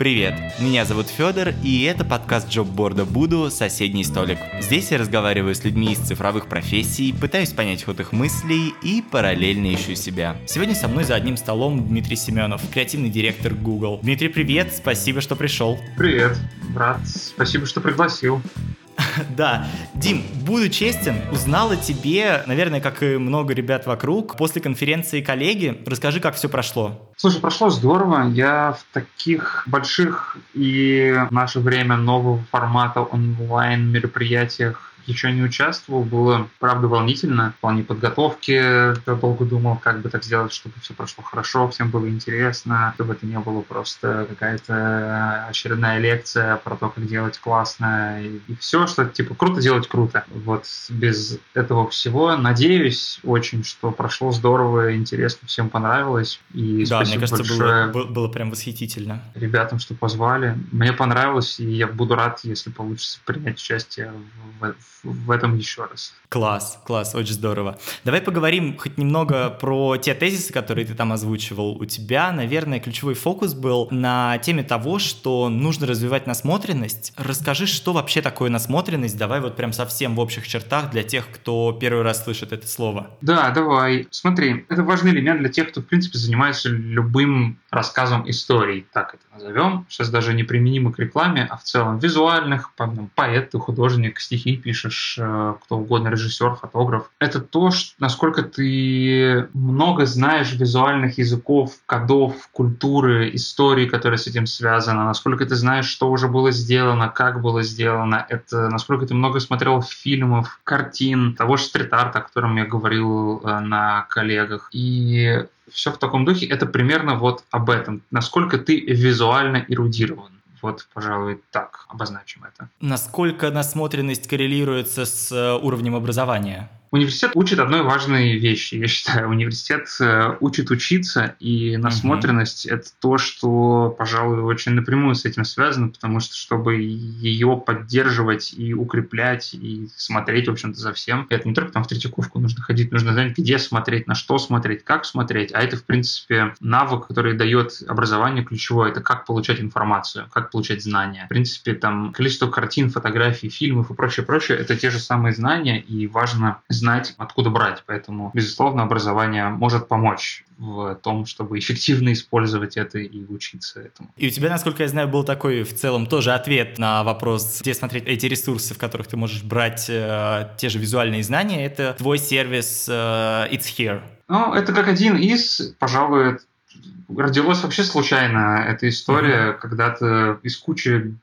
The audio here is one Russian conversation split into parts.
Привет, меня зовут Федор, и это подкаст джобборда Буду «Соседний столик». Здесь я разговариваю с людьми из цифровых профессий, пытаюсь понять ход их мыслей и параллельно ищу себя. Сегодня со мной за одним столом Дмитрий Семенов, креативный директор Google. Дмитрий, привет, спасибо, что пришел. Привет, брат, спасибо, что пригласил. Да. Дим, буду честен, узнала тебе, наверное, как и много ребят вокруг, после конференции коллеги. Расскажи, как все прошло. Слушай, прошло здорово. Я в таких больших и в наше время нового формата онлайн мероприятиях еще не участвовал, было, правда, волнительно. В плане подготовки я долго думал, как бы так сделать, чтобы все прошло хорошо, всем было интересно, чтобы это не было просто какая-то очередная лекция про то, как делать классно и, и все, что типа круто делать круто. Вот без этого всего надеюсь очень, что прошло здорово, интересно, всем понравилось. И да, мне кажется, большое было, было прям восхитительно. Ребятам, что позвали. Мне понравилось, и я буду рад, если получится принять участие в, в в этом еще раз. Класс, класс, очень здорово. Давай поговорим хоть немного про те тезисы, которые ты там озвучивал. У тебя, наверное, ключевой фокус был на теме того, что нужно развивать насмотренность. Расскажи, что вообще такое насмотренность? Давай вот прям совсем в общих чертах для тех, кто первый раз слышит это слово. Да, давай. Смотри, это важный элемент для тех, кто, в принципе, занимается любым рассказом историй, так это назовем. Сейчас даже не применимо к рекламе, а в целом визуальных, поэт, художник, стихи пишешь, э, кто угодно, режиссер, фотограф. Это то, насколько ты много знаешь визуальных языков, кодов, культуры, истории, которые с этим связаны, насколько ты знаешь, что уже было сделано, как было сделано, это насколько ты много смотрел фильмов, картин, того же стрит-арта, о котором я говорил э, на коллегах. И все в таком духе. Это примерно вот об этом. Насколько ты визуально эрудирован. Вот, пожалуй, так обозначим это. Насколько насмотренность коррелируется с э, уровнем образования? Университет учит одной важной вещи, я считаю. Университет э, учит учиться, и насмотренность mm-hmm. — это то, что, пожалуй, очень напрямую с этим связано, потому что, чтобы ее поддерживать и укреплять, и смотреть, в общем-то, за всем, это не только там в Третьяковку нужно ходить, нужно знать, где смотреть, на что смотреть, как смотреть, а это, в принципе, навык, который дает образование ключевое, это как получать информацию, как получать знания. В принципе, там количество картин, фотографий, фильмов и прочее, прочее, это те же самые знания, и важно знать, откуда брать. Поэтому, безусловно, образование может помочь в том, чтобы эффективно использовать это и учиться этому. И у тебя, насколько я знаю, был такой в целом тоже ответ на вопрос, где смотреть эти ресурсы, в которых ты можешь брать э, те же визуальные знания. Это твой сервис э, It's Here. Ну, это как один из, пожалуй, родилась вообще случайно эта история, mm-hmm. когда-то из кучи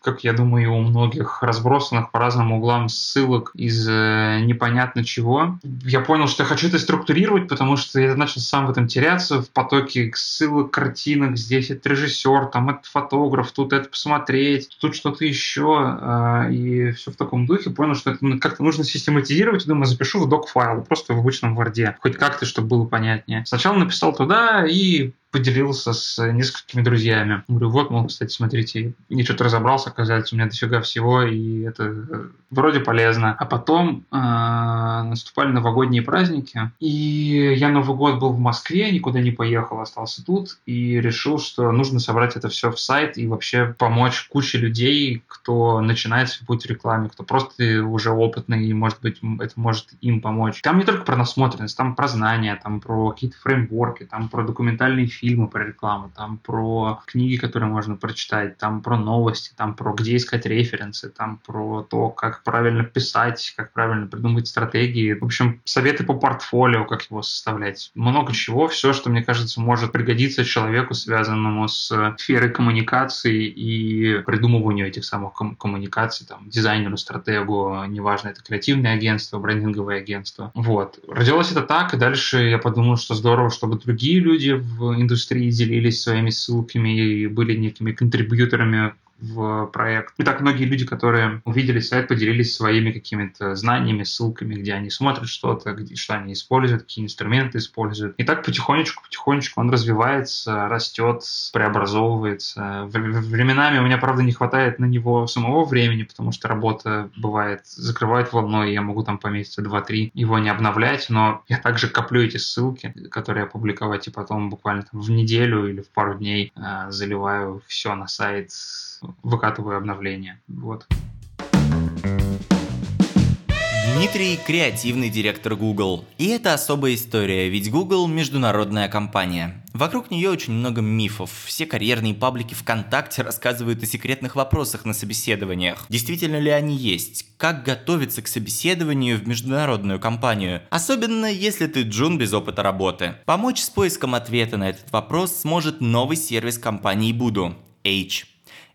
как я думаю, у многих разбросанных по разным углам ссылок из э, непонятно чего. Я понял, что я хочу это структурировать, потому что я начал сам в этом теряться, в потоке ссылок, картинок. Здесь это режиссер, там это фотограф, тут это посмотреть, тут что-то еще. Э, и все в таком духе. Понял, что это как-то нужно систематизировать. Думаю, запишу в док-файл, просто в обычном Word. Хоть как-то, чтобы было понятнее. Сначала написал туда и поделился с несколькими друзьями. Говорю, вот, мол, кстати, смотрите, я что-то разобрался, оказывается, у меня дофига всего, и это э, вроде полезно. А потом э, наступали новогодние праздники, и я Новый год был в Москве, никуда не поехал, остался тут, и решил, что нужно собрать это все в сайт и вообще помочь куче людей, кто начинает свой путь в рекламе, кто просто уже опытный, и, может быть, это может им помочь. Там не только про насмотренность, там про знания, там про какие-то фреймворки, там про документальные фильмы про рекламу, там про книги, которые можно прочитать, там про новости, там про где искать референсы, там про то, как правильно писать, как правильно придумывать стратегии. В общем, советы по портфолио, как его составлять. Много чего, все, что, мне кажется, может пригодиться человеку, связанному с сферой коммуникации и придумыванию этих самых ком- коммуникаций, там, дизайнеру, стратегу, неважно, это креативное агентство, брендинговое агентство. Вот. Родилось это так, и дальше я подумал, что здорово, чтобы другие люди в индустрии делились своими ссылками и были некими контрибьюторами в проект. И так многие люди, которые увидели сайт, поделились своими какими-то знаниями, ссылками, где они смотрят что-то, где, что они используют, какие инструменты используют. И так потихонечку, потихонечку он развивается, растет, преобразовывается. Временами у меня, правда, не хватает на него самого времени, потому что работа бывает закрывает волной, и я могу там по месяца два-три его не обновлять, но я также коплю эти ссылки, которые опубликовать, и потом буквально там в неделю или в пару дней э, заливаю все на сайт, выкатываю обновления. Вот. Дмитрий – креативный директор Google. И это особая история, ведь Google – международная компания. Вокруг нее очень много мифов. Все карьерные паблики ВКонтакте рассказывают о секретных вопросах на собеседованиях. Действительно ли они есть? Как готовиться к собеседованию в международную компанию? Особенно, если ты джун без опыта работы. Помочь с поиском ответа на этот вопрос сможет новый сервис компании Буду – H.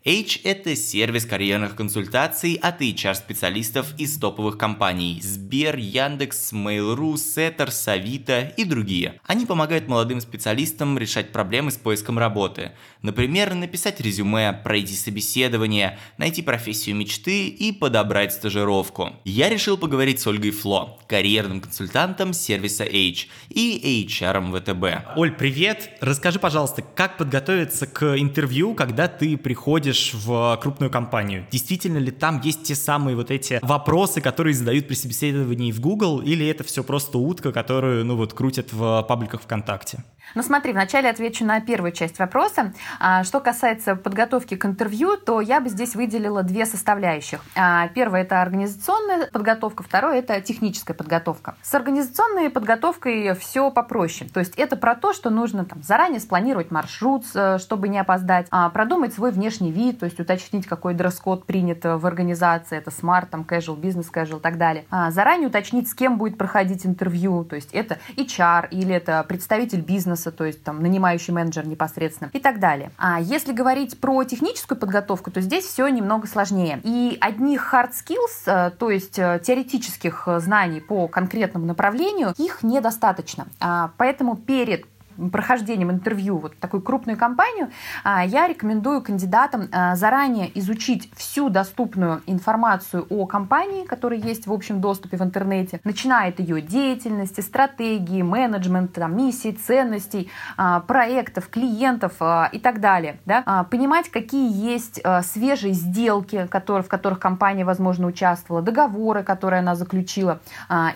H – это сервис карьерных консультаций от HR-специалистов из топовых компаний Сбер, Яндекс, Mail.ru, Setter, Savita и другие. Они помогают молодым специалистам решать проблемы с поиском работы. Например, написать резюме, пройти собеседование, найти профессию мечты и подобрать стажировку. Я решил поговорить с Ольгой Фло, карьерным консультантом сервиса H и HR ВТБ. Оль, привет! Расскажи, пожалуйста, как подготовиться к интервью, когда ты приходишь приходишь в крупную компанию, действительно ли там есть те самые вот эти вопросы, которые задают при собеседовании в Google, или это все просто утка, которую, ну вот, крутят в пабликах ВКонтакте? Ну смотри, вначале отвечу на первую часть вопроса. А, что касается подготовки к интервью, то я бы здесь выделила две составляющих. А, первая – это организационная подготовка, второе – это техническая подготовка. С организационной подготовкой все попроще. То есть это про то, что нужно там, заранее спланировать маршрут, э, чтобы не опоздать, а, продумать свой внешний вид, то есть уточнить, какой дресс-код принят в организации, это smart, там, casual, business casual и так далее. Заранее уточнить, с кем будет проходить интервью, то есть это HR или это представитель бизнеса, бизнеса, то есть там нанимающий менеджер непосредственно и так далее. А если говорить про техническую подготовку, то здесь все немного сложнее. И одних hard skills, э, то есть э, теоретических знаний по конкретному направлению, их недостаточно. А, поэтому перед прохождением интервью вот такую крупную компанию, а, я рекомендую кандидатам а, заранее изучить всю доступную информацию о компании, которая есть в общем доступе в интернете, начиная от ее деятельности, стратегии, менеджмента, там, миссий, ценностей, а, проектов, клиентов и так далее. Да? Понимать, какие есть свежие сделки, которые, в которых компания, возможно, участвовала, договоры, которые она заключила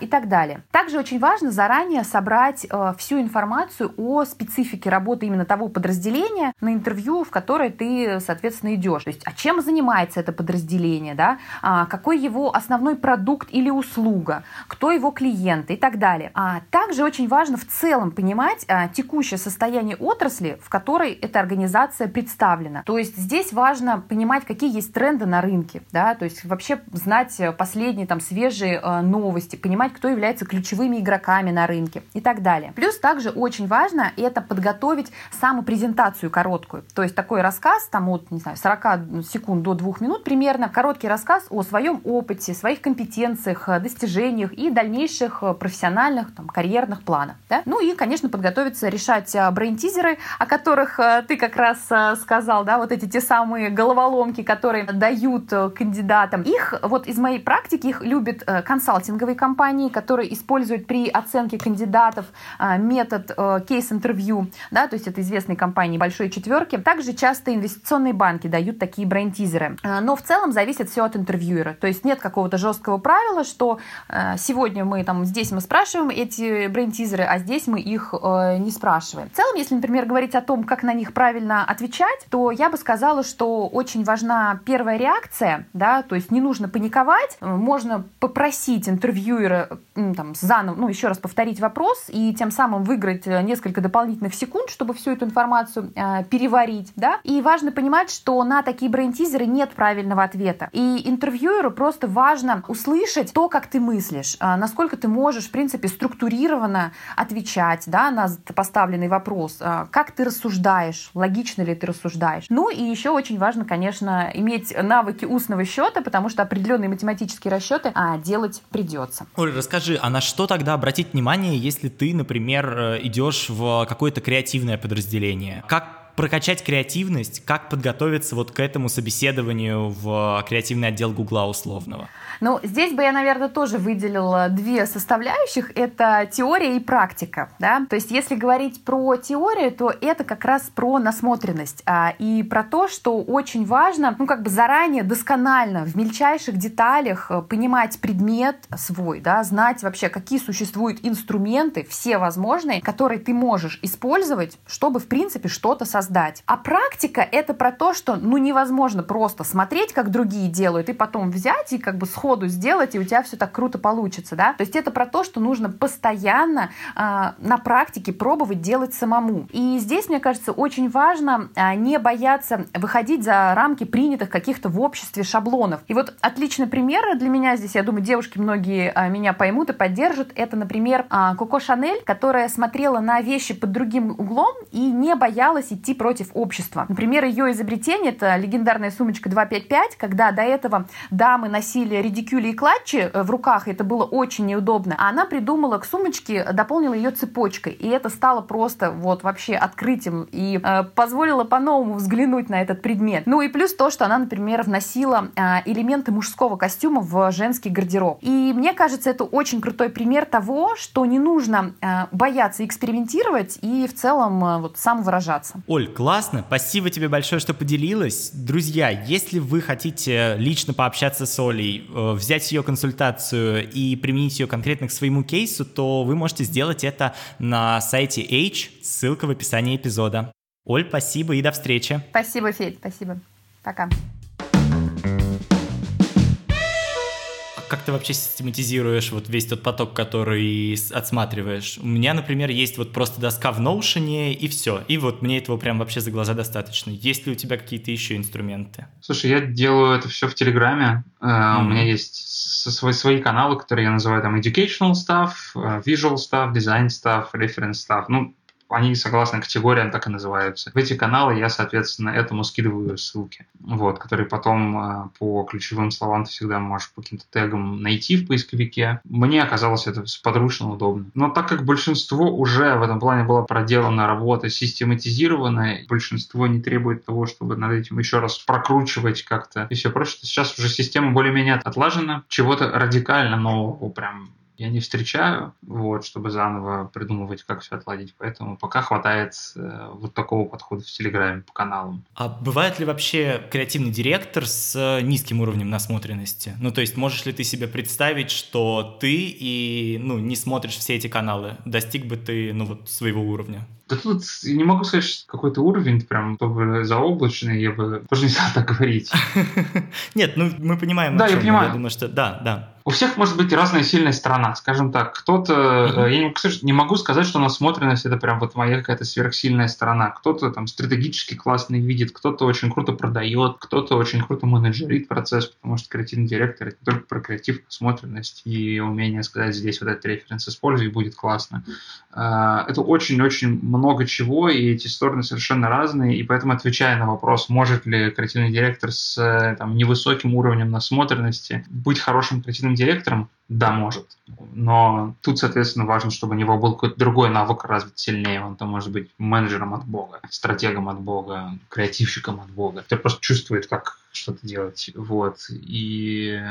и так далее. Также очень важно заранее собрать всю информацию о о специфике работы именно того подразделения на интервью, в которое ты, соответственно, идешь. То есть, а чем занимается это подразделение, да? а, какой его основной продукт или услуга, кто его клиенты и так далее. А также очень важно в целом понимать а, текущее состояние отрасли, в которой эта организация представлена. То есть здесь важно понимать, какие есть тренды на рынке, да, то есть вообще знать последние там свежие э, новости, понимать, кто является ключевыми игроками на рынке и так далее. Плюс также очень важно важно это подготовить саму презентацию короткую. То есть такой рассказ, там от, не знаю, 40 секунд до 2 минут примерно, короткий рассказ о своем опыте, своих компетенциях, э, достижениях и дальнейших э, профессиональных, там, карьерных планах. Да? Ну и, конечно, подготовиться решать э, брейн-тизеры, о которых ты как раз сказал, да, вот эти те самые головоломки, которые дают кандидатам. Их, вот из моей практики, их любят консалтинговые компании, которые используют при оценке кандидатов метод кейс интервью, да, то есть это известные компании большой четверки. Также часто инвестиционные банки дают такие брейн-тизеры. А, но в целом зависит все от интервьюера. То есть нет какого-то жесткого правила, что э, сегодня мы там здесь мы спрашиваем эти брейн-тизеры, а здесь мы их э, не спрашиваем. В целом, если, например, говорить о том, как на них правильно отвечать, то я бы сказала, что очень важна первая реакция, да, то есть не нужно паниковать, можно попросить интервьюера там, заново, ну, еще раз повторить вопрос и тем самым выиграть несколько несколько дополнительных секунд, чтобы всю эту информацию э, переварить, да. И важно понимать, что на такие брейн-тизеры нет правильного ответа. И интервьюеру просто важно услышать то, как ты мыслишь, э, насколько ты можешь, в принципе, структурированно отвечать, да, на поставленный вопрос, э, как ты рассуждаешь, логично ли ты рассуждаешь. Ну и еще очень важно, конечно, иметь навыки устного счета, потому что определенные математические расчеты а, делать придется. Оля, расскажи, а на что тогда обратить внимание, если ты, например, э, идешь в какое-то креативное подразделение. Как прокачать креативность, как подготовиться вот к этому собеседованию в креативный отдел Гугла условного? Ну, здесь бы я, наверное, тоже выделила две составляющих. Это теория и практика. Да? То есть, если говорить про теорию, то это как раз про насмотренность а, и про то, что очень важно, ну, как бы заранее, досконально, в мельчайших деталях э, понимать предмет свой, да, знать вообще, какие существуют инструменты, все возможные, которые ты можешь использовать, чтобы, в принципе, что-то создать. А практика — это про то, что, ну, невозможно просто смотреть, как другие делают, и потом взять и как бы сходу сделать, и у тебя все так круто получится, да. То есть это про то, что нужно постоянно э, на практике пробовать делать самому. И здесь, мне кажется, очень важно э, не бояться выходить за рамки принятых каких-то в обществе шаблонов. И вот отличный пример для меня здесь, я думаю, девушки многие э, меня поймут и поддержат, это, например, э, Коко Шанель, которая смотрела на вещи под другим углом и не боялась идти против общества. Например, ее изобретение — это легендарная сумочка 255, когда до этого дамы носили редикюли и клатчи э, в руках, это было очень неудобно. А она придумала к сумочке, дополнила ее цепочкой. И это стало просто вот вообще открытием и э, позволило по-новому взглянуть на этот предмет. Ну и плюс то, что она, например, вносила э, элементы мужского костюма в женский гардероб. И мне кажется, это очень крутой пример того, что не нужно э, бояться экспериментировать и в целом э, вот самовыражаться. Оль, классно. Спасибо тебе большое, что поделилась. Друзья, если вы хотите лично пообщаться с Олей, э, взять ее консультацию и применить ее конкретно к своему кейсу, то вы можете сделать это на сайте H, ссылка в описании эпизода. Оль, спасибо и до встречи. Спасибо, Федь, спасибо. Пока. Как ты вообще систематизируешь вот весь тот поток, который отсматриваешь? У меня, например, есть вот просто доска в Notion и все. И вот мне этого прям вообще за глаза достаточно. Есть ли у тебя какие-то еще инструменты? Слушай, я делаю это все в Телеграме. Mm-hmm. У меня есть свои, свои каналы, которые я называю там educational stuff, visual stuff, design stuff, reference stuff. Ну, они согласно категориям так и называются. В эти каналы я, соответственно, этому скидываю ссылки, вот, которые потом э, по ключевым словам ты всегда можешь по каким-то тегам найти в поисковике. Мне оказалось это подручно удобно. Но так как большинство уже в этом плане была проделана работа, систематизированная, большинство не требует того, чтобы над этим еще раз прокручивать как-то и все прочее. Сейчас уже система более-менее отлажена, чего-то радикально нового прям я не встречаю, вот, чтобы заново придумывать, как все отладить. Поэтому пока хватает э, вот такого подхода в Телеграме по каналам. А бывает ли вообще креативный директор с э, низким уровнем насмотренности? Ну, то есть можешь ли ты себе представить, что ты и, ну, не смотришь все эти каналы? Достиг бы ты, ну, вот своего уровня? Да тут не могу сказать, что какой-то уровень прям чтобы заоблачный, я бы тоже не стал так говорить. Нет, ну мы понимаем. Да, я понимаю. Я думаю, что да, да у всех может быть разная сильная сторона, скажем так. Кто-то, mm-hmm. я не, не могу сказать, что насмотренность это прям вот моя какая-то сверхсильная сторона. Кто-то там стратегически классно видит, кто-то очень круто продает, кто-то очень круто менеджерит процесс, потому что креативный директор это только про креатив, насмотренность и умение сказать здесь вот этот референс используй, будет классно. А, это очень-очень много чего, и эти стороны совершенно разные, и поэтому отвечая на вопрос, может ли креативный директор с там, невысоким уровнем насмотренности быть хорошим креативным директором? Да, может. Но тут, соответственно, важно, чтобы у него был какой-то другой навык развит сильнее. Он там может быть менеджером от Бога, стратегом от Бога, креативщиком от Бога. Кто просто чувствует, как что-то делать. Вот. И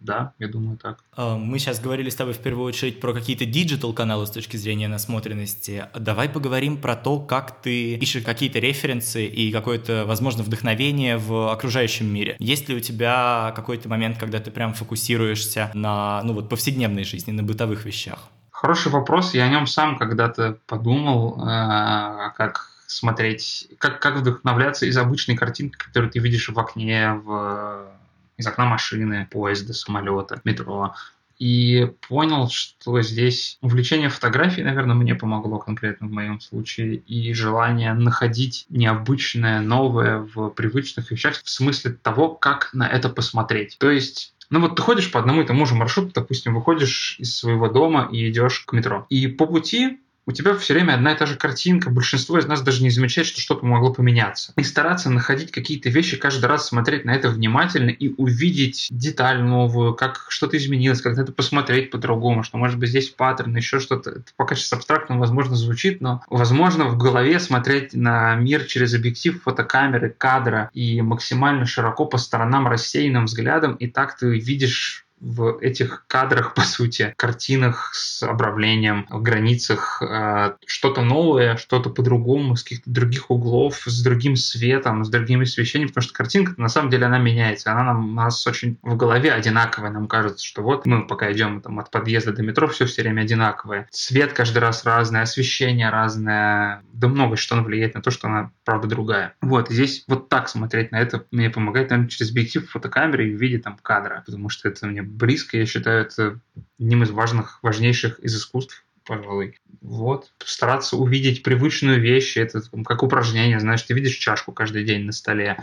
да, я думаю так. А, мы сейчас говорили с тобой в первую очередь про какие-то диджитал каналы с точки зрения насмотренности. Давай поговорим про то, как ты ищешь какие-то референсы и какое-то, возможно, вдохновение в окружающем мире. Есть ли у тебя какой-то момент, когда ты прям фокусируешься на, ну вот, повседневной жизни, на бытовых вещах? Хороший вопрос. Я о нем сам когда-то подумал, э, как смотреть, как, как вдохновляться из обычной картинки, которую ты видишь в окне, в, из окна машины, поезда, самолета, метро. И понял, что здесь увлечение фотографией, наверное, мне помогло конкретно в моем случае, и желание находить необычное, новое в привычных вещах, в смысле того, как на это посмотреть. То есть ну вот ты ходишь по одному и тому же маршруту, допустим, выходишь из своего дома и идешь к метро. И по пути у тебя все время одна и та же картинка, большинство из нас даже не замечает, что что-то могло поменяться. И стараться находить какие-то вещи, каждый раз смотреть на это внимательно и увидеть деталь новую, как что-то изменилось, как это посмотреть по-другому, что может быть здесь паттерн, еще что-то. Это пока сейчас абстрактно, возможно, звучит, но возможно в голове смотреть на мир через объектив фотокамеры, кадра и максимально широко по сторонам рассеянным взглядом, и так ты видишь в этих кадрах, по сути, картинах с обравлением, в границах э, что-то новое, что-то по-другому, с каких-то других углов, с другим светом, с другими освещением, потому что картинка на самом деле она меняется, она нам, у нас очень в голове одинаковая, нам кажется, что вот мы пока идем там, от подъезда до метро, все все время одинаковое. Цвет каждый раз разный, освещение разное, да много что оно влияет на то, что она, правда, другая. Вот, здесь вот так смотреть на это мне помогает, наверное, через объектив фотокамеры в виде там кадра, потому что это мне близко, я считаю, это одним из важных, важнейших из искусств пожалуй. Вот. Стараться увидеть привычную вещь, это как упражнение, знаешь, ты видишь чашку каждый день на столе,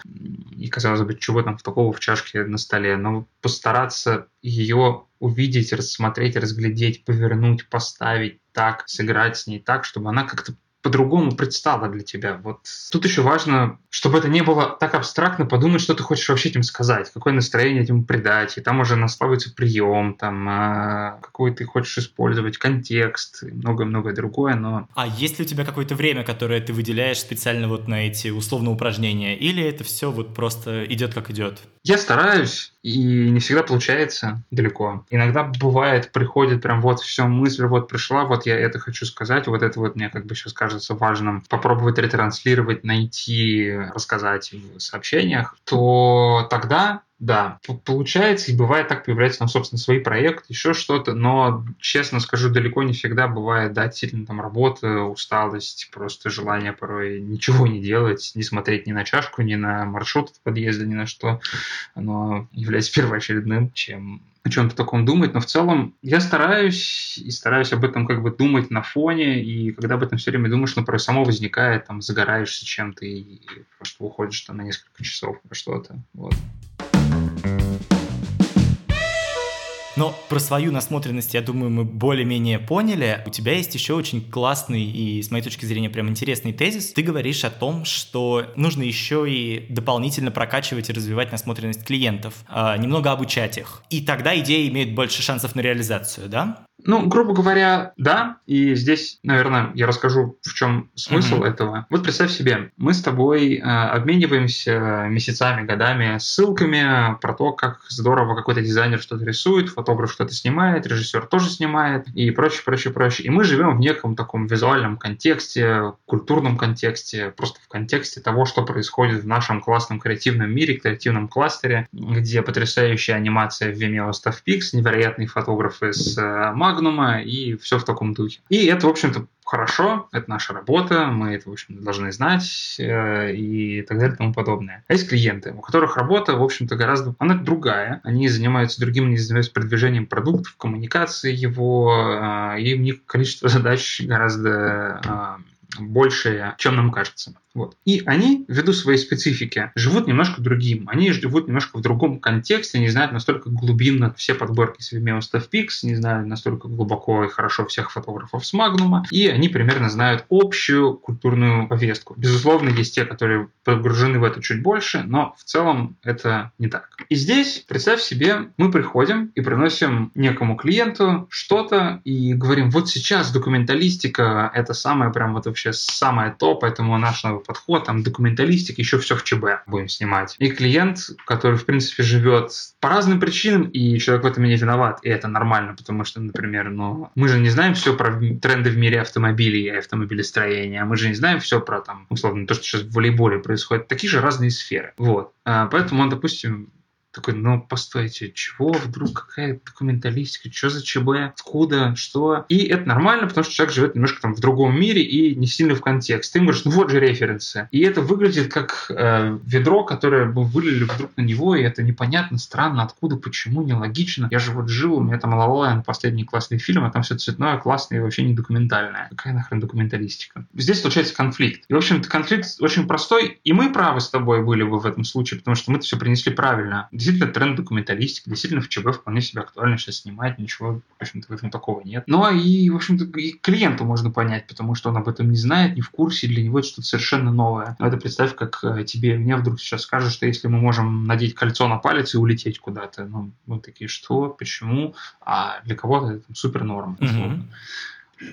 и, казалось бы, чего там такого в чашке на столе, но постараться ее увидеть, рассмотреть, разглядеть, повернуть, поставить так, сыграть с ней так, чтобы она как-то по-другому предстала для тебя. Вот тут еще важно, чтобы это не было так абстрактно, подумать, что ты хочешь вообще этим сказать, какое настроение этим придать, и там уже наславится прием, там, а, какой ты хочешь использовать, контекст, и многое-многое другое, но... А есть ли у тебя какое-то время, которое ты выделяешь специально вот на эти условно упражнения, или это все вот просто идет как идет? Я стараюсь, и не всегда получается далеко. Иногда бывает, приходит прям вот все, мысль вот пришла, вот я это хочу сказать, вот это вот мне как бы сейчас кажется важным попробовать ретранслировать, найти, рассказать в сообщениях, то тогда да, получается, и бывает так, появляется там, собственно, свои проекты, еще что-то, но, честно скажу, далеко не всегда бывает, да, действительно, там, работа, усталость, просто желание порой ничего не делать, не смотреть ни на чашку, ни на маршрут в подъезде, ни на что, оно является первоочередным, чем о чем-то таком думать, но в целом я стараюсь и стараюсь об этом как бы думать на фоне, и когда об этом все время думаешь, ну, просто само возникает, там, загораешься чем-то и просто уходишь там на несколько часов во что-то, вот. Но про свою насмотренность, я думаю, мы более-менее поняли. У тебя есть еще очень классный и, с моей точки зрения, прям интересный тезис. Ты говоришь о том, что нужно еще и дополнительно прокачивать и развивать насмотренность клиентов, э, немного обучать их. И тогда идеи имеют больше шансов на реализацию, да? Ну, грубо говоря, да. И здесь, наверное, я расскажу, в чем смысл mm-hmm. этого. Вот представь себе, мы с тобой э, обмениваемся месяцами, годами ссылками про то, как здорово какой-то дизайнер что-то рисует, фотограф что-то снимает, режиссер тоже снимает и прочее, прочее, прочее. И мы живем в неком таком визуальном контексте, культурном контексте, просто в контексте того, что происходит в нашем классном креативном мире, креативном кластере, где потрясающая анимация в Vimeo StuffPix, невероятные фотографы с э, Магнума и все в таком духе. И это, в общем-то, хорошо, это наша работа, мы это, в общем должны знать э, и так далее и тому подобное. А есть клиенты, у которых работа, в общем-то, гораздо... Она другая. Они занимаются другим, они занимаются продвижением продуктов, коммуникацией его, э, и у них количество задач гораздо э, большее, чем нам кажется. Вот. И они, ввиду своей специфики, живут немножко другим. Они живут немножко в другом контексте, не знают настолько глубинно все подборки с Vimeo StuffPix, не знают настолько глубоко и хорошо всех фотографов с Магнума, и они примерно знают общую культурную повестку. Безусловно, есть те, которые погружены в это чуть больше, но в целом это не так. И здесь, представь себе, мы приходим и приносим некому клиенту что-то и говорим, вот сейчас документалистика — это самое прям вот вообще самое то, поэтому наш подход, там документалистика, еще все в ЧБ будем снимать. И клиент, который, в принципе, живет по разным причинам, и человек в этом не виноват, и это нормально, потому что, например, ну, мы же не знаем все про тренды в мире автомобилей и автомобилестроения, мы же не знаем все про, там, условно, то, что сейчас в волейболе происходит. Такие же разные сферы. Вот. А, поэтому он, допустим, такой, ну, постойте, чего вдруг, какая документалистика, что за ЧБ, откуда, что? И это нормально, потому что человек живет немножко там в другом мире и не сильно в контекст. Ты говоришь, ну вот же референсы. И это выглядит как э, ведро, которое бы вылили вдруг на него, и это непонятно, странно, откуда, почему, нелогично. Я же вот жил, у меня там Лалалайн последний классный фильм, а там все цветное, классное и вообще не документальное. Какая нахрен документалистика? Здесь случается конфликт. И, в общем-то, конфликт очень простой, и мы правы с тобой были бы в этом случае, потому что мы все принесли правильно действительно тренд документалистики, действительно в ЧБ вполне себе актуально сейчас снимать, ничего, в общем-то, в этом такого нет. Но и, в общем-то, и клиенту можно понять, потому что он об этом не знает, не в курсе, для него это что-то совершенно новое. Но это представь, как э, тебе мне вдруг сейчас скажут, что если мы можем надеть кольцо на палец и улететь куда-то, ну, мы такие, что, почему? А для кого-то это супер норм. Mm-hmm.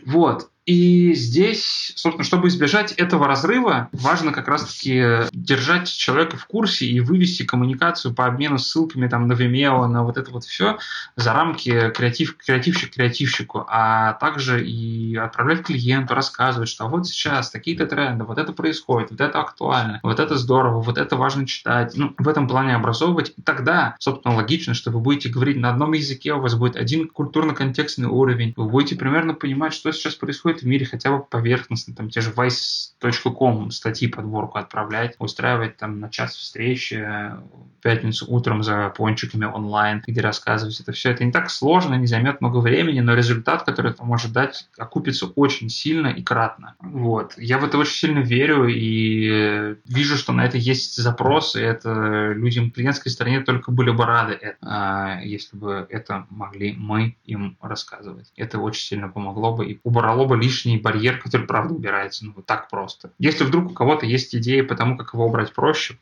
Вот. И здесь, собственно, чтобы избежать этого разрыва, важно как раз-таки держать человека в курсе и вывести коммуникацию по обмену ссылками там, на Vimeo, на вот это вот все за рамки креатив, креативщик креативщику, а также и отправлять клиенту, рассказывать, что вот сейчас такие-то тренды, вот это происходит, вот это актуально, вот это здорово, вот это важно читать. Ну, в этом плане образовывать. И тогда, собственно, логично, что вы будете говорить на одном языке, у вас будет один культурно-контекстный уровень, вы будете примерно понимать, что сейчас происходит в мире хотя бы поверхностно, там те же vice.com статьи подборку отправлять, устраивать там на час встречи в пятницу утром за пончиками онлайн, где рассказывать это все. Это не так сложно, не займет много времени, но результат, который это может дать, окупится очень сильно и кратно. Вот. Я в это очень сильно верю и вижу, что на это есть запрос, и это людям клиентской стороне только были бы рады, а, если бы это могли мы им рассказывать. Это очень сильно помогло бы и убрало бы лишний барьер, который, правда, убирается. Ну, вот так просто. Если вдруг у кого-то есть идеи по тому, как его убрать проще,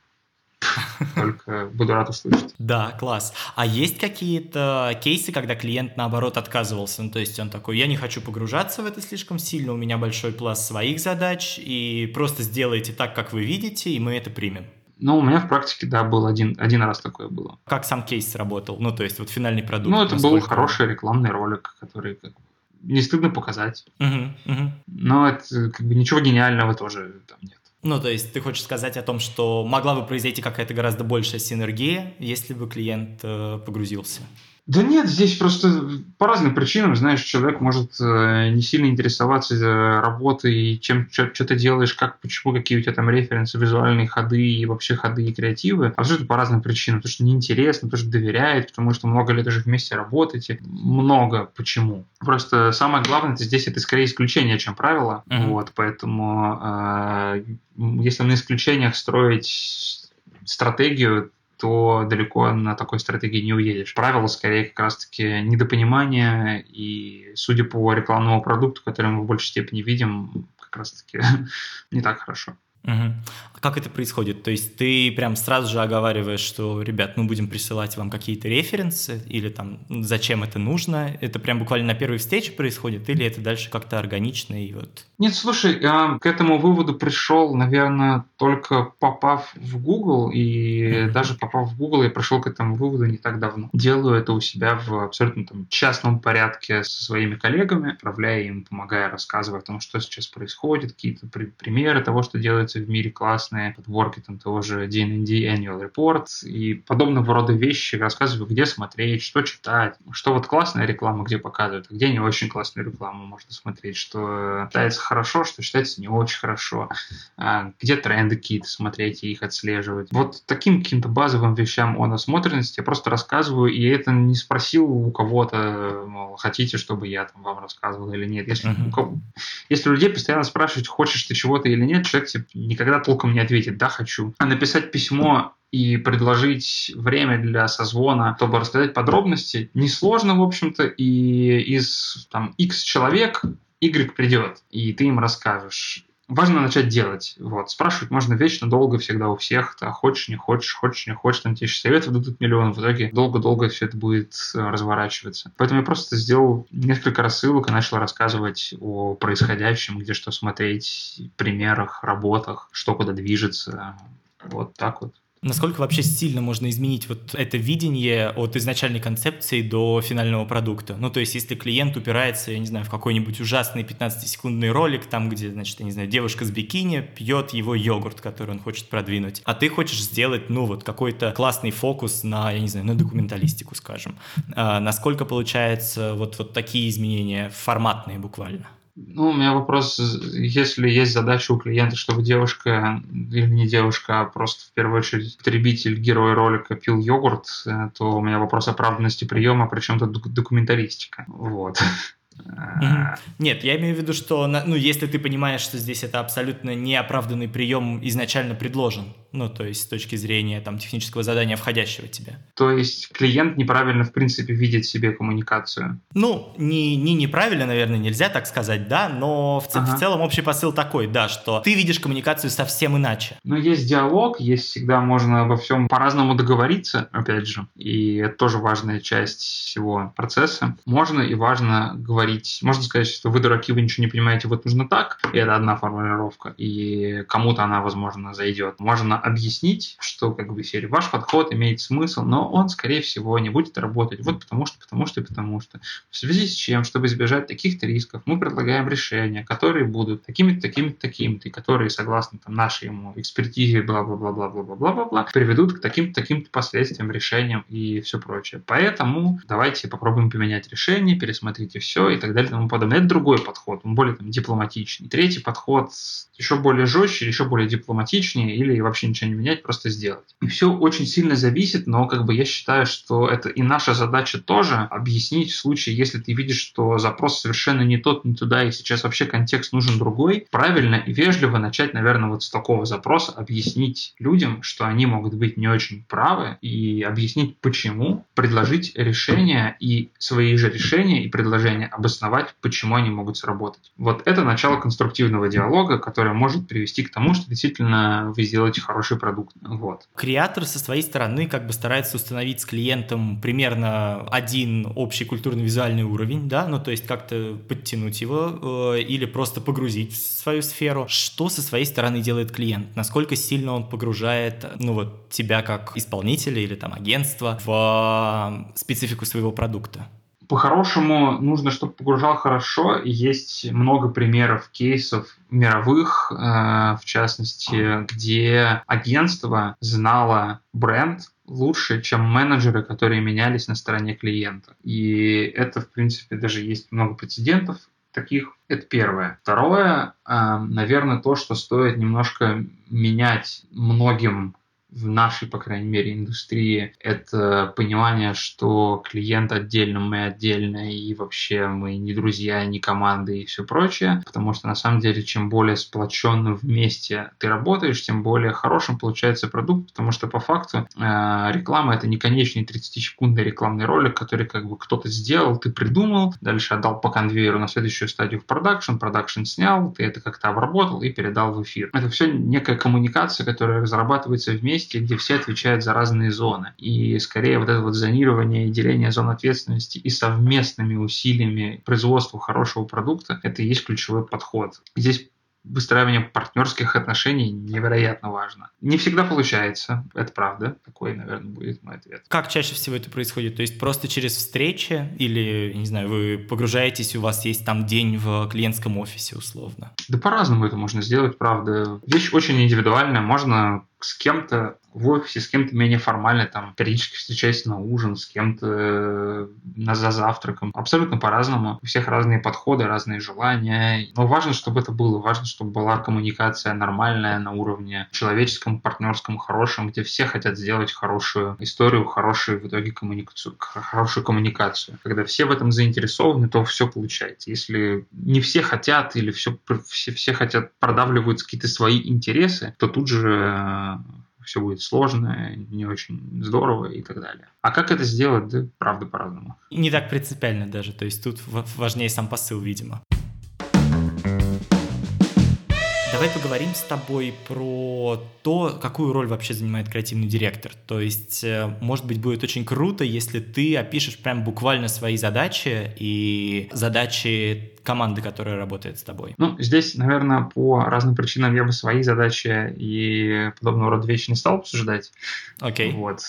только буду рад услышать. Да, класс. А есть какие-то кейсы, когда клиент, наоборот, отказывался? Ну, то есть он такой, я не хочу погружаться в это слишком сильно, у меня большой пласт своих задач, и просто сделайте так, как вы видите, и мы это примем. Ну, у меня в практике, да, был один, один раз такое было. Как сам кейс сработал? Ну, то есть вот финальный продукт. Ну, это был хороший рекламный ролик, который как не стыдно показать. Угу, угу. Но это как бы ничего гениального тоже там нет. Ну, то есть ты хочешь сказать о том, что могла бы произойти какая-то гораздо большая синергия, если бы клиент э, погрузился? Да нет, здесь просто по разным причинам, знаешь, человек может э, не сильно интересоваться э, работой, чем что ты делаешь, как, почему, какие у тебя там референсы, визуальные ходы и вообще ходы и креативы. Абсолютно по разным причинам. Потому что неинтересно, потому что доверяет, потому что много лет уже вместе работаете. Много почему. Просто самое главное это здесь это скорее исключение, чем правило. Mm-hmm. Вот, поэтому э, если на исключениях строить стратегию, то далеко на такой стратегии не уедешь. Правило скорее как раз-таки недопонимание, и судя по рекламному продукту, который мы в большей степени видим, как раз-таки не так хорошо. Угу. А как это происходит? То есть ты прям сразу же оговариваешь, что, ребят, мы будем присылать вам какие-то референсы, или там, зачем это нужно? Это прям буквально на первой встрече происходит, или это дальше как-то органично и вот... Нет, слушай, я к этому выводу пришел, наверное, только попав в Google, и mm-hmm. даже попав в Google, я пришел к этому выводу не так давно. Делаю это у себя в абсолютно там, частном порядке со своими коллегами, отправляя им, помогая, рассказывая о том, что сейчас происходит, какие-то при- примеры того, что делается делаются в мире классные подборки там того же DND Annual Report и подобного рода вещи, рассказываю, где смотреть, что читать, что вот классная реклама, где показывают, а где не очень классную рекламу можно смотреть, что считается хорошо, что считается не очень хорошо, а где тренды какие-то смотреть и их отслеживать. Вот таким каким-то базовым вещам о насмотренности я просто рассказываю, и это не спросил у кого-то, мол, хотите, чтобы я там вам рассказывал или нет. Если, uh-huh. у кого... Если людей постоянно спрашивать, хочешь ты чего-то или нет, человек тебе никогда толком не ответит «да, хочу». А написать письмо и предложить время для созвона, чтобы рассказать подробности, несложно, в общем-то, и из там, X человек Y придет, и ты им расскажешь. Важно начать делать. Вот. Спрашивать можно вечно, долго, всегда у всех. Да, хочешь, не хочешь, хочешь, не хочешь, там еще советов дадут миллион. В итоге долго-долго все это будет э, разворачиваться. Поэтому я просто сделал несколько рассылок и начал рассказывать о происходящем, где что смотреть, примерах, работах, что куда движется. Вот так вот. Насколько вообще сильно можно изменить вот это видение от изначальной концепции до финального продукта? Ну, то есть, если клиент упирается, я не знаю, в какой-нибудь ужасный 15-секундный ролик, там, где, значит, я не знаю, девушка с бикини пьет его йогурт, который он хочет продвинуть, а ты хочешь сделать, ну, вот какой-то классный фокус на, я не знаю, на документалистику, скажем. А насколько получается вот, вот такие изменения форматные буквально? Ну, у меня вопрос, если есть задача у клиента, чтобы девушка, или не девушка, а просто в первую очередь потребитель, герой ролика пил йогурт, э, то у меня вопрос оправданности приема, причем тут документалистика. Вот. Нет, я имею в виду, что, ну, если ты понимаешь, что здесь это абсолютно неоправданный прием изначально предложен, Ну, то есть с точки зрения там, технического задания, входящего тебе. То есть клиент неправильно, в принципе, видит себе коммуникацию? Ну, не, не неправильно, наверное, нельзя так сказать, да, но в, ага. в целом общий посыл такой, да, что ты видишь коммуникацию совсем иначе. Но есть диалог, есть всегда можно обо всем по-разному договориться, опять же, и это тоже важная часть всего процесса. Можно и важно говорить, можно сказать, что вы дураки, вы ничего не понимаете, вот нужно так, и это одна формулировка, и кому-то она, возможно, зайдет. Можно объяснить, что как бы серии ваш подход имеет смысл, но он, скорее всего, не будет работать. Вот потому что, потому что и потому что. В связи с чем, чтобы избежать таких-то рисков, мы предлагаем решения, которые будут такими-то, такими-то, такими-то, которые, согласно там, нашей ему экспертизе, бла-бла-бла-бла-бла-бла-бла, приведут к таким-то, таким-то последствиям, решениям и все прочее. Поэтому давайте попробуем поменять решение, пересмотрите все и так далее и тому подобное. Это другой подход, он более там, дипломатичный. Третий подход еще более жестче, еще более дипломатичнее или вообще ничего не менять, просто сделать. И все очень сильно зависит, но как бы я считаю, что это и наша задача тоже объяснить в случае, если ты видишь, что запрос совершенно не тот, не туда, и сейчас вообще контекст нужен другой, правильно и вежливо начать, наверное, вот с такого запроса, объяснить людям, что они могут быть не очень правы, и объяснить почему, предложить решение и свои же решения и предложения обосновать, почему они могут сработать. Вот это начало конструктивного диалога, который может привести к тому, что действительно вы сделаете хороший продукт. Вот. Креатор со своей стороны как бы старается установить с клиентом примерно один общий культурно-визуальный уровень, да, ну то есть как-то подтянуть его э, или просто погрузить в свою сферу. Что со своей стороны делает клиент? Насколько сильно он погружает, ну вот, тебя как исполнителя или там агентство в специфику своего продукта? По-хорошему, нужно, чтобы погружал хорошо. Есть много примеров, кейсов мировых, э, в частности, где агентство знало бренд лучше, чем менеджеры, которые менялись на стороне клиента. И это, в принципе, даже есть много прецедентов таких. Это первое. Второе, э, наверное, то, что стоит немножко менять многим в нашей, по крайней мере, индустрии это понимание, что клиент отдельно, мы отдельно, и вообще мы не друзья, не команды и все прочее. Потому что на самом деле, чем более сплоченно вместе ты работаешь, тем более хорошим получается продукт, потому что по факту э, реклама это не конечный 30-секундный рекламный ролик, который как бы кто-то сделал, ты придумал, дальше отдал по конвейеру на следующую стадию в продакшн, продакшн снял, ты это как-то обработал и передал в эфир. Это все некая коммуникация, которая разрабатывается вместе месте, где все отвечают за разные зоны. И скорее вот это вот зонирование и деление зон ответственности и совместными усилиями производства хорошего продукта, это и есть ключевой подход. Здесь выстраивание партнерских отношений невероятно важно. Не всегда получается, это правда. Такой, наверное, будет мой ответ. Как чаще всего это происходит? То есть просто через встречи или, не знаю, вы погружаетесь, у вас есть там день в клиентском офисе условно? Да по-разному это можно сделать, правда. Вещь очень индивидуальная. Можно с кем-то в офисе, с кем-то менее формально, там, периодически встречаясь на ужин, с кем-то э, на, за завтраком. Абсолютно по-разному. У всех разные подходы, разные желания. Но важно, чтобы это было. Важно, чтобы была коммуникация нормальная на уровне человеческом, партнерском, хорошем, где все хотят сделать хорошую историю, хорошую в итоге коммуникацию, хорошую коммуникацию. Когда все в этом заинтересованы, то все получается. Если не все хотят или все, все, все хотят, продавливают какие-то свои интересы, то тут же э, все будет сложно, не очень здорово и так далее. А как это сделать, да, правда, по-разному. Не так принципиально даже, то есть тут важнее сам посыл, видимо. Давай поговорим с тобой про то, какую роль вообще занимает креативный директор. То есть, э, может быть, будет очень круто, если ты опишешь прям буквально свои задачи и задачи команды, которая работает с тобой? Ну, здесь, наверное, по разным причинам я бы свои задачи и подобного рода вещи не стал обсуждать. Окей. Okay. Вот.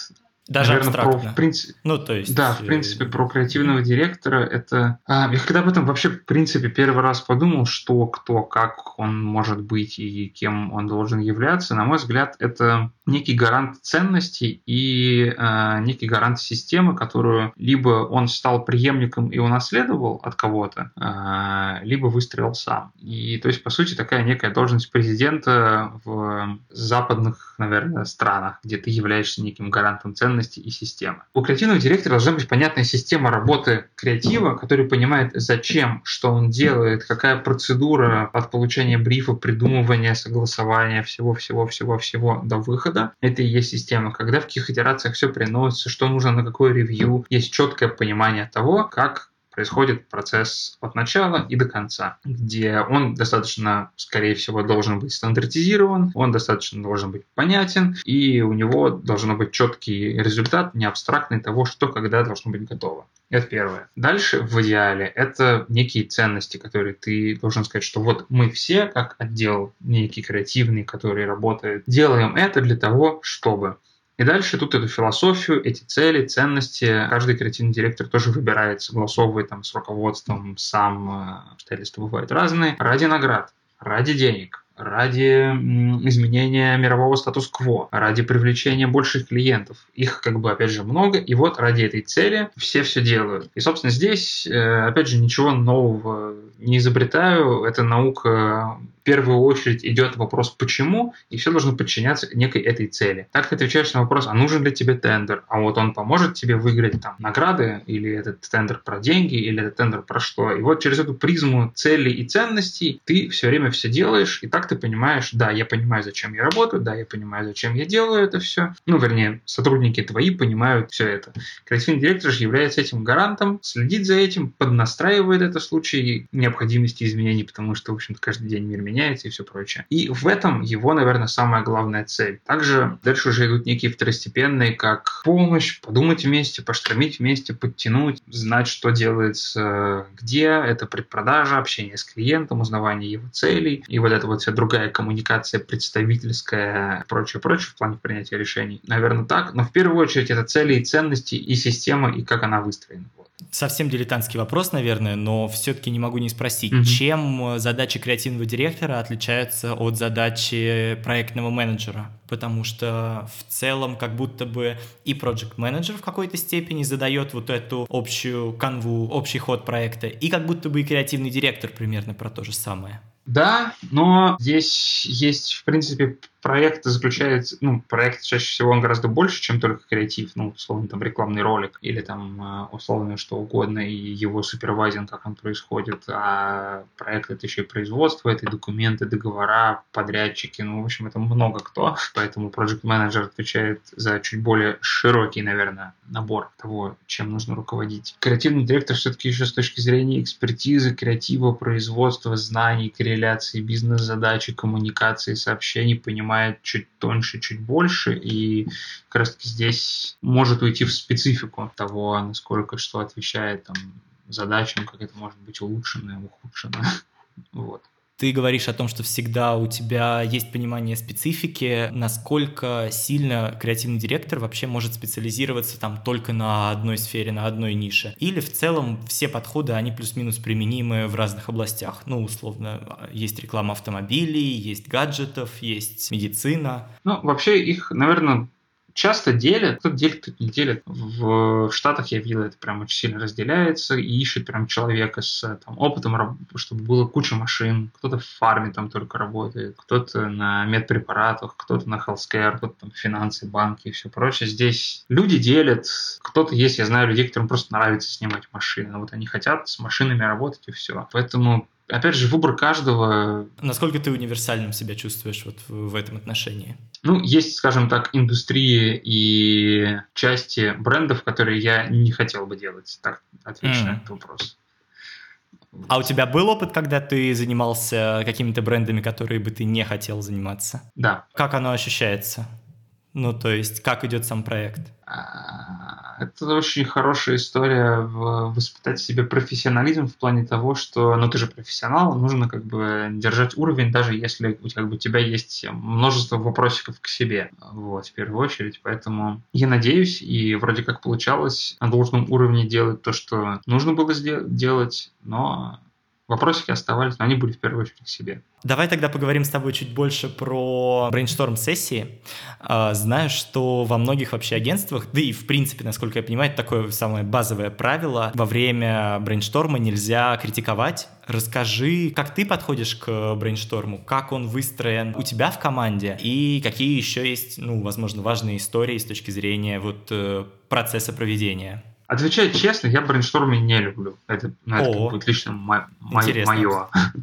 Даже Наверное, абстрактно. Про, в принципе, ну, то есть... Да, в э, принципе, про креативного директора это... А, я когда об этом вообще, в принципе, первый раз подумал, что, кто, как он может быть и кем он должен являться, на мой взгляд, это некий гарант ценностей и э, некий гарант системы, которую либо он стал преемником и унаследовал от кого-то, э, либо выстроил сам. И, то есть, по сути, такая некая должность президента в западных, наверное, странах, где ты являешься неким гарантом ценностей, ценности и системы. У креативного директора должна быть понятная система работы креатива, который понимает, зачем, что он делает, какая процедура от получения брифа, придумывания, согласования всего-всего-всего-всего до выхода. Это и есть система. Когда в каких итерациях все приносится, что нужно на какое ревью, есть четкое понимание того, как происходит процесс от начала и до конца, где он достаточно, скорее всего, должен быть стандартизирован, он достаточно должен быть понятен, и у него должен быть четкий результат, не абстрактный того, что когда должно быть готово. Это первое. Дальше, в идеале, это некие ценности, которые ты должен сказать, что вот мы все, как отдел некий креативный, который работает, делаем это для того, чтобы и дальше тут эту философию, эти цели, ценности каждый креативный директор тоже выбирает, согласовывает там с руководством, сам э, обстоятельства бывают разные, ради наград, ради денег, ради изменения мирового статус-кво, ради привлечения больших клиентов. Их как бы опять же много, и вот ради этой цели все все делают. И собственно здесь э, опять же ничего нового не изобретаю, это наука первую очередь идет вопрос «почему?», и все должно подчиняться некой этой цели. Так ты отвечаешь на вопрос «а нужен ли тебе тендер?», а вот он поможет тебе выиграть там награды, или этот тендер про деньги, или этот тендер про что. И вот через эту призму целей и ценностей ты все время все делаешь, и так ты понимаешь, да, я понимаю, зачем я работаю, да, я понимаю, зачем я делаю это все. Ну, вернее, сотрудники твои понимают все это. Креативный директор же является этим гарантом, следит за этим, поднастраивает это в случае необходимости изменений, потому что, в общем-то, каждый день мир меняется меняется и все прочее. И в этом его, наверное, самая главная цель. Также дальше уже идут некие второстепенные, как помощь, подумать вместе, поштормить вместе, подтянуть, знать, что делается где, это предпродажа, общение с клиентом, узнавание его целей, и вот эта вот вся другая коммуникация представительская, прочее, прочее в плане принятия решений. Наверное, так. Но в первую очередь это цели и ценности, и система, и как она выстроена. Совсем дилетантский вопрос, наверное, но все-таки не могу не спросить, mm-hmm. чем задачи креативного директора отличаются от задачи проектного менеджера? Потому что в целом как будто бы и проект менеджер в какой-то степени задает вот эту общую канву, общий ход проекта, и как будто бы и креативный директор примерно про то же самое. Да, но здесь есть, в принципе, проект заключается, ну, проект чаще всего он гораздо больше, чем только креатив, ну, условно, там, рекламный ролик или там, э, условно, что угодно, и его супервайзинг, как он происходит, а проект это еще и производство, это документы, договора, подрядчики, ну, в общем, это много кто, поэтому project менеджер отвечает за чуть более широкий, наверное, набор того, чем нужно руководить. Креативный директор все-таки еще с точки зрения экспертизы, креатива, производства, знаний, корреляции бизнес-задачи, коммуникации, сообщений, понимания понимает чуть тоньше, чуть больше, и как раз таки здесь может уйти в специфику того, насколько что отвечает там, задачам, как это может быть улучшено, ухудшено. Вот. Ты говоришь о том, что всегда у тебя есть понимание специфики, насколько сильно креативный директор вообще может специализироваться там только на одной сфере, на одной нише. Или в целом все подходы, они плюс-минус применимы в разных областях. Ну, условно, есть реклама автомобилей, есть гаджетов, есть медицина. Ну, вообще их, наверное, часто делят, кто делит, кто не делит. В Штатах я видел, это прям очень сильно разделяется и ищет прям человека с там, опытом, чтобы было куча машин. Кто-то в фарме там только работает, кто-то на медпрепаратах, кто-то на healthcare, кто-то там финансы, банки и все прочее. Здесь люди делят. Кто-то есть, я знаю людей, которым просто нравится снимать машины. Вот они хотят с машинами работать и все. Поэтому опять же, выбор каждого... Насколько ты универсальным себя чувствуешь вот в, этом отношении? Ну, есть, скажем так, индустрии и части брендов, которые я не хотел бы делать. Так отвечу mm. на этот вопрос. А у тебя был опыт, когда ты занимался какими-то брендами, которые бы ты не хотел заниматься? Да. Как оно ощущается? Ну, то есть, как идет сам проект? А, это очень хорошая история в воспитать в себе профессионализм в плане того, что, ну, ты же профессионал, нужно как бы держать уровень, даже если как бы, у тебя есть множество вопросиков к себе, вот, в первую очередь. Поэтому я надеюсь, и вроде как получалось на должном уровне делать то, что нужно было делать, но Вопросики оставались, но они были в первую очередь к себе. Давай тогда поговорим с тобой чуть больше про брейншторм-сессии. А, знаю, что во многих вообще агентствах, да и в принципе, насколько я понимаю, это такое самое базовое правило. Во время брейншторма нельзя критиковать. Расскажи, как ты подходишь к брейншторму, как он выстроен у тебя в команде и какие еще есть, ну, возможно, важные истории с точки зрения вот э, процесса проведения. Отвечать честно, я брейншторминг не люблю. Это, ну, это будет лично мое.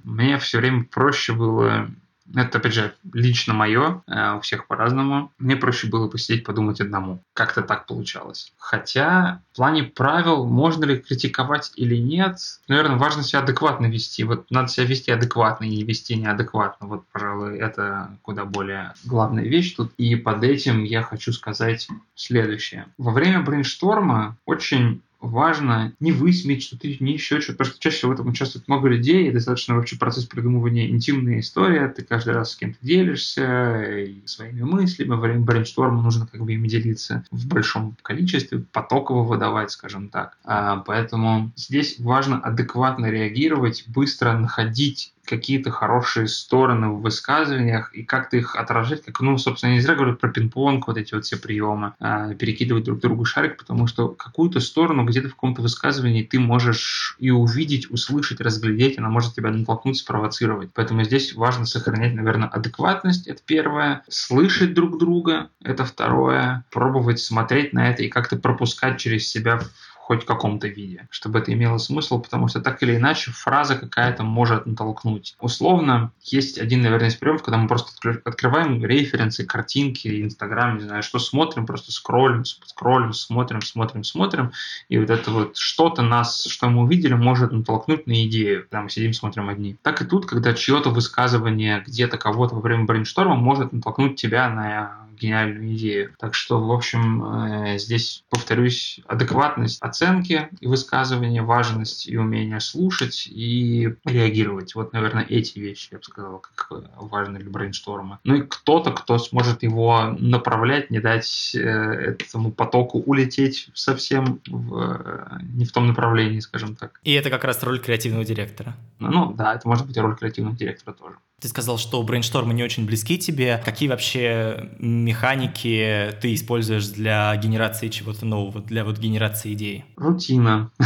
Мне все время проще было это, опять же, лично мое, э, у всех по-разному. Мне проще было посидеть, подумать одному. Как-то так получалось. Хотя в плане правил, можно ли критиковать или нет, наверное, важно себя адекватно вести. Вот надо себя вести адекватно и вести неадекватно. Вот, пожалуй, это куда более главная вещь тут. И под этим я хочу сказать следующее. Во время брейншторма очень важно не высмеять что-то, не еще что-то, потому что чаще в этом участвует много людей, и достаточно вообще процесс придумывания интимная история, ты каждый раз с кем-то делишься и своими мыслями, во время брейншторма нужно как бы ими делиться в большом количестве, потоково выдавать, скажем так. А, поэтому здесь важно адекватно реагировать, быстро находить какие-то хорошие стороны в высказываниях и как-то их отражать, как, ну, собственно, я не зря говорю про пинг-понг, вот эти вот все приемы, э, перекидывать друг другу шарик, потому что какую-то сторону где-то в каком-то высказывании ты можешь и увидеть, услышать, разглядеть, она может тебя натолкнуть, спровоцировать. Поэтому здесь важно сохранять, наверное, адекватность, это первое, слышать друг друга, это второе, пробовать смотреть на это и как-то пропускать через себя хоть в каком-то виде, чтобы это имело смысл, потому что так или иначе фраза какая-то может натолкнуть. Условно, есть один, наверное, из приемов, когда мы просто открываем референсы, картинки, Инстаграм, не знаю, что смотрим, просто скроллим, скроллим, смотрим, смотрим, смотрим, и вот это вот что-то нас, что мы увидели, может натолкнуть на идею, когда мы сидим, смотрим одни. Так и тут, когда чье-то высказывание где-то кого-то во время брейншторма может натолкнуть тебя на гениальную идею. Так что, в общем, э, здесь, повторюсь, адекватность оценки и высказывания, важность и умение слушать и реагировать. Вот, наверное, эти вещи, я бы сказал, как важны для брейншторма. Ну и кто-то, кто сможет его направлять, не дать э, этому потоку улететь совсем в, э, не в том направлении, скажем так. И это как раз роль креативного директора. Ну да, это может быть роль креативного директора тоже. Ты сказал, что брейнштормы не очень близки тебе. Какие вообще механики ты используешь для генерации чего-то нового, для вот генерации идей? Рутина.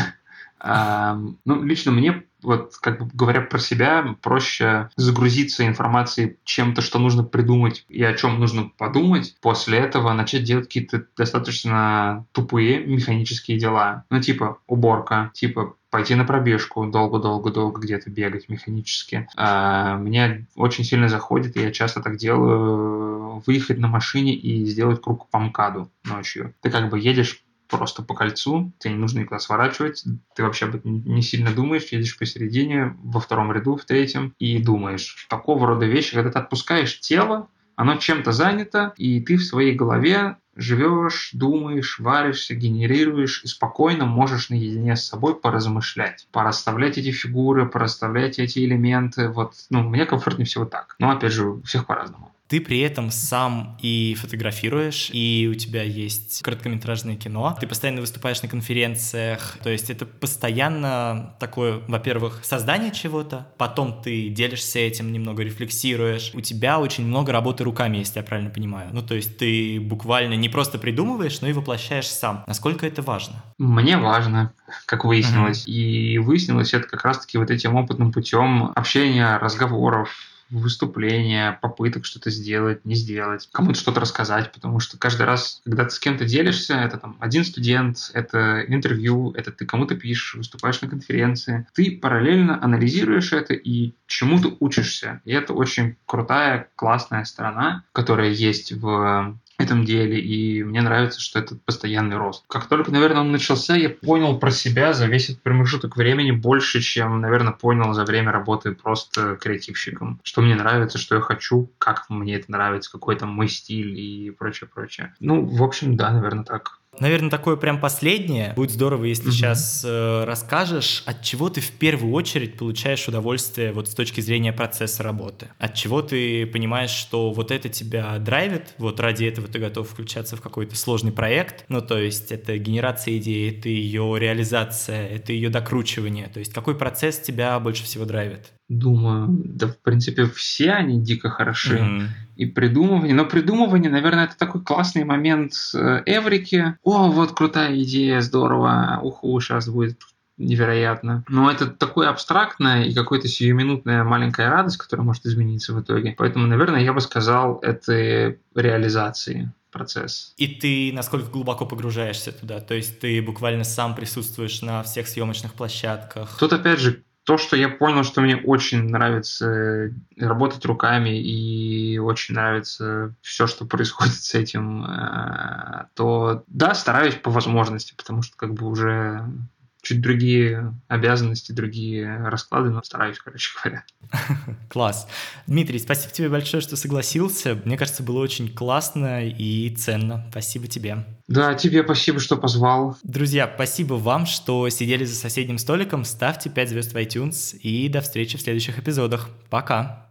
Ну, лично мне вот как бы говоря про себя, проще загрузиться информацией чем-то, что нужно придумать и о чем нужно подумать. После этого начать делать какие-то достаточно тупые механические дела. Ну, типа уборка, типа пойти на пробежку, долго-долго-долго где-то бегать механически. А, мне очень сильно заходит, я часто так делаю, выехать на машине и сделать круг по МКАДу ночью. Ты как бы едешь просто по кольцу, тебе не нужно никуда сворачивать, ты вообще об этом не сильно думаешь, едешь посередине, во втором ряду, в третьем, и думаешь. Такого рода вещи, когда ты отпускаешь тело, оно чем-то занято, и ты в своей голове живешь, думаешь, варишься, генерируешь и спокойно можешь наедине с собой поразмышлять, порасставлять эти фигуры, порасставлять эти элементы. Вот, ну, мне комфортнее всего так. Но, опять же, у всех по-разному. Ты при этом сам и фотографируешь, и у тебя есть короткометражное кино, ты постоянно выступаешь на конференциях, то есть это постоянно такое, во-первых, создание чего-то, потом ты делишься этим, немного рефлексируешь, у тебя очень много работы руками, если я правильно понимаю. Ну, то есть ты буквально не просто придумываешь, но и воплощаешь сам. Насколько это важно? Мне важно, как выяснилось. Mm-hmm. И выяснилось это как раз-таки вот этим опытным путем общения, разговоров, выступления, попыток что-то сделать, не сделать, кому-то что-то рассказать, потому что каждый раз, когда ты с кем-то делишься, это там один студент, это интервью, это ты кому-то пишешь, выступаешь на конференции, ты параллельно анализируешь это и чему-то учишься. И это очень крутая, классная сторона, которая есть в этом деле, и мне нравится, что это постоянный рост. Как только, наверное, он начался, я понял про себя за весь этот промежуток времени больше, чем, наверное, понял за время работы просто креативщиком. Что мне нравится, что я хочу, как мне это нравится, какой там мой стиль и прочее, прочее. Ну, в общем, да, наверное, так. Наверное, такое прям последнее. Будет здорово, если угу. сейчас э, расскажешь, от чего ты в первую очередь получаешь удовольствие вот с точки зрения процесса работы. От чего ты понимаешь, что вот это тебя драйвит, вот ради этого ты готов включаться в какой-то сложный проект. Ну, то есть это генерация идеи, это ее реализация, это ее докручивание. То есть какой процесс тебя больше всего драйвит? Думаю, да, в принципе, все они дико хороши. Mm-hmm. И придумывание. Но придумывание, наверное, это такой классный момент э, эврики. О, вот крутая идея, здорово. Уху, сейчас будет невероятно. Но это такое абстрактное и какое-то сиюминутная маленькая радость, которая может измениться в итоге. Поэтому, наверное, я бы сказал, это реализации процесс. И ты насколько глубоко погружаешься туда? То есть ты буквально сам присутствуешь на всех съемочных площадках? Тут опять же то, что я понял, что мне очень нравится работать руками и очень нравится все, что происходит с этим, э, то да, стараюсь по возможности, потому что как бы уже чуть другие обязанности, другие расклады, но стараюсь, короче говоря. Класс. Дмитрий, спасибо тебе большое, что согласился. Мне кажется, было очень классно и ценно. Спасибо тебе. Да, тебе спасибо, что позвал. Друзья, спасибо вам, что сидели за соседним столиком. Ставьте 5 звезд в iTunes и до встречи в следующих эпизодах. Пока.